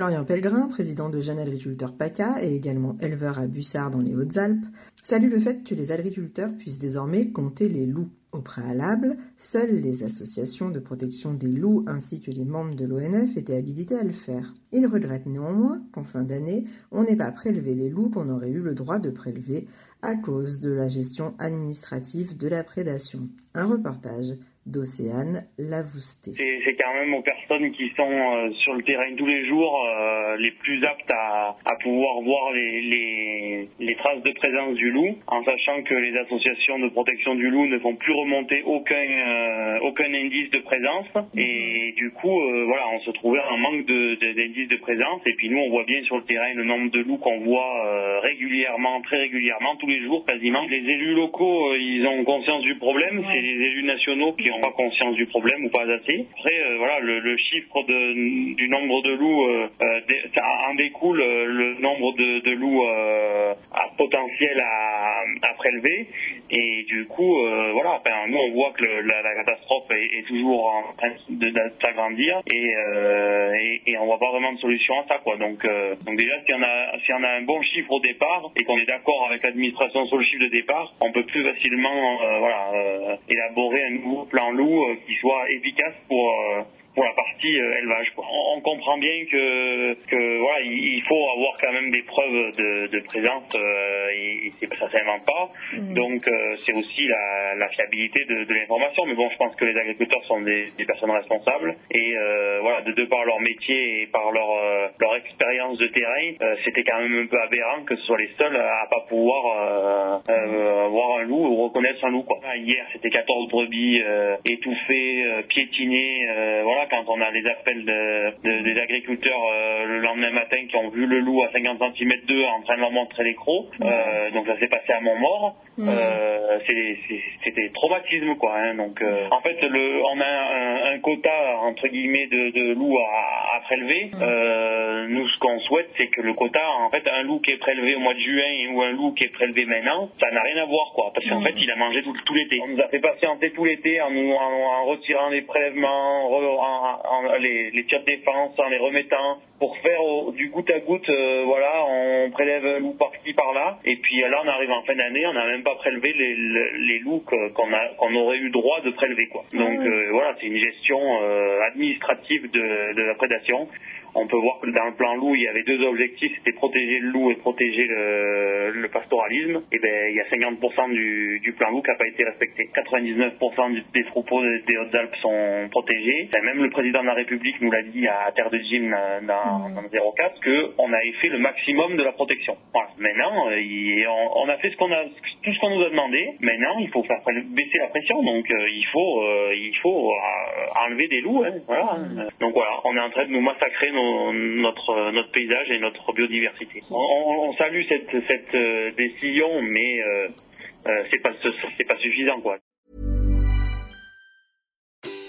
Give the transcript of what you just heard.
Florian Pellegrin, président de Jeunes Agriculteurs PACA et également éleveur à Bussard dans les Hautes-Alpes, salue le fait que les agriculteurs puissent désormais compter les loups. Au préalable, seules les associations de protection des loups ainsi que les membres de l'ONF étaient habilités à le faire. Il regrette néanmoins qu'en fin d'année, on n'ait pas prélevé les loups qu'on aurait eu le droit de prélever à cause de la gestion administrative de la prédation. Un reportage d'Océane Lavousté. C'est quand même aux personnes qui sont euh, sur le terrain tous les jours euh, les plus aptes à, pouvoir voir les, les, les, traces de présence du loup, en sachant que les associations de protection du loup ne vont plus remonter aucun, euh, aucun indice de présence. Et du coup, voilà, on se trouvait en manque d'indices de, de, présence. Et puis nous, on voit bien sur le terrain le nombre de loups qu'on voit régulièrement, très régulièrement, tous les jours quasiment. Les élus locaux, ils ont conscience du problème. C'est les élus nationaux qui n'ont pas conscience du problème ou pas assez. Après, euh, voilà, le, le, chiffre de, du nombre de loups euh, euh ça en découle le nombre de, de loups à potentiel à, à, prélever. Et du coup, voilà, ben, nous on voit que le, la, la, catastrophe est, est, toujours en train de, s'agrandir et, et, et, on voit pas vraiment de solution à ça, quoi. Donc, donc déjà, si on a si on a un bon chiffre au départ et qu'on est d'accord avec l'administration sur le chiffre de départ, on peut plus facilement, voilà, élaborer un nouveau plan loup euh, qui soit efficace pour euh, pour la partie euh, élevage. Quoi. On, comprend bien que, que voilà, il, faut avoir quand même des preuves de, de présence euh, et, et ça s'invente pas. Mm. Donc euh, c'est aussi la, la, fiabilité de, de l'information. Mais bon, je pense que les agriculteurs sont des, des personnes responsables et euh, voilà, de, de par leur métier et par leur euh, leur expérience de terrain, c'était quand même un peu aberrant que ce soit les seuls à pas pouvoir voir un loup ou reconnaître un loup. Quoi. Hier, c'était 14 brebis étouffées, piétinées, voilà quand on a les appels de, des agriculteurs euh, le lendemain matin qui ont vu le loup à 50 cm d'eux en train de leur montrer les crocs. Euh, donc ça s'est passé à Montmort. Euh, c'était traumatisme quoi. Hein. donc en fait, le, on a un, quota entre guillemets de, de loups à, à prélever. nous, ce qu'on souhaite, c'est que le quota, en fait, un loup qui est prélevé au mois de juin ou un loup qui est prélevé maintenant, ça n'a rien à voir quoi. Parce qu'en fait, il a mangé tout, tout l'été. On nous a fait patienter tout l'été en, nous, en, retirant des prélèvements, en, les, les tirs de défense, en les remettant pour faire du goutte à goutte, euh, voilà, on prélève un loup par-ci par-là, et puis là on arrive en fin d'année, on n'a même pas prélevé les, les, loups qu'on a qu'on aurait eu droit de prélever quoi. Donc euh, voilà, c'est une gestion euh, administrative de, de la prédation. On peut voir que dans le plan loup, il y avait deux objectifs, c'était protéger le loup et protéger le, le pastoralisme. Et ben, il y a 50% du, du, plan loup qui n'a pas été respecté. 99% des troupeaux des Hautes-Alpes sont protégés. Même le président de la République nous l'a dit à Terre de Gym dans, mmh. dans 04 qu'on avait fait le maximum de la protection. Voilà. Maintenant, euh, on, a fait ce qu'on a, tout ce qu'on nous a demandé. Maintenant, il faut faire baisser la pression. Donc, euh, il faut, euh, il faut enlever des loups. Hein. Voilà. Mmh. Donc voilà, on est en train de nous massacrer notre, notre paysage et notre biodiversité. On, salue cette, cette euh, décision, mais euh, euh, c'est pas c'est pas suffisant quoi.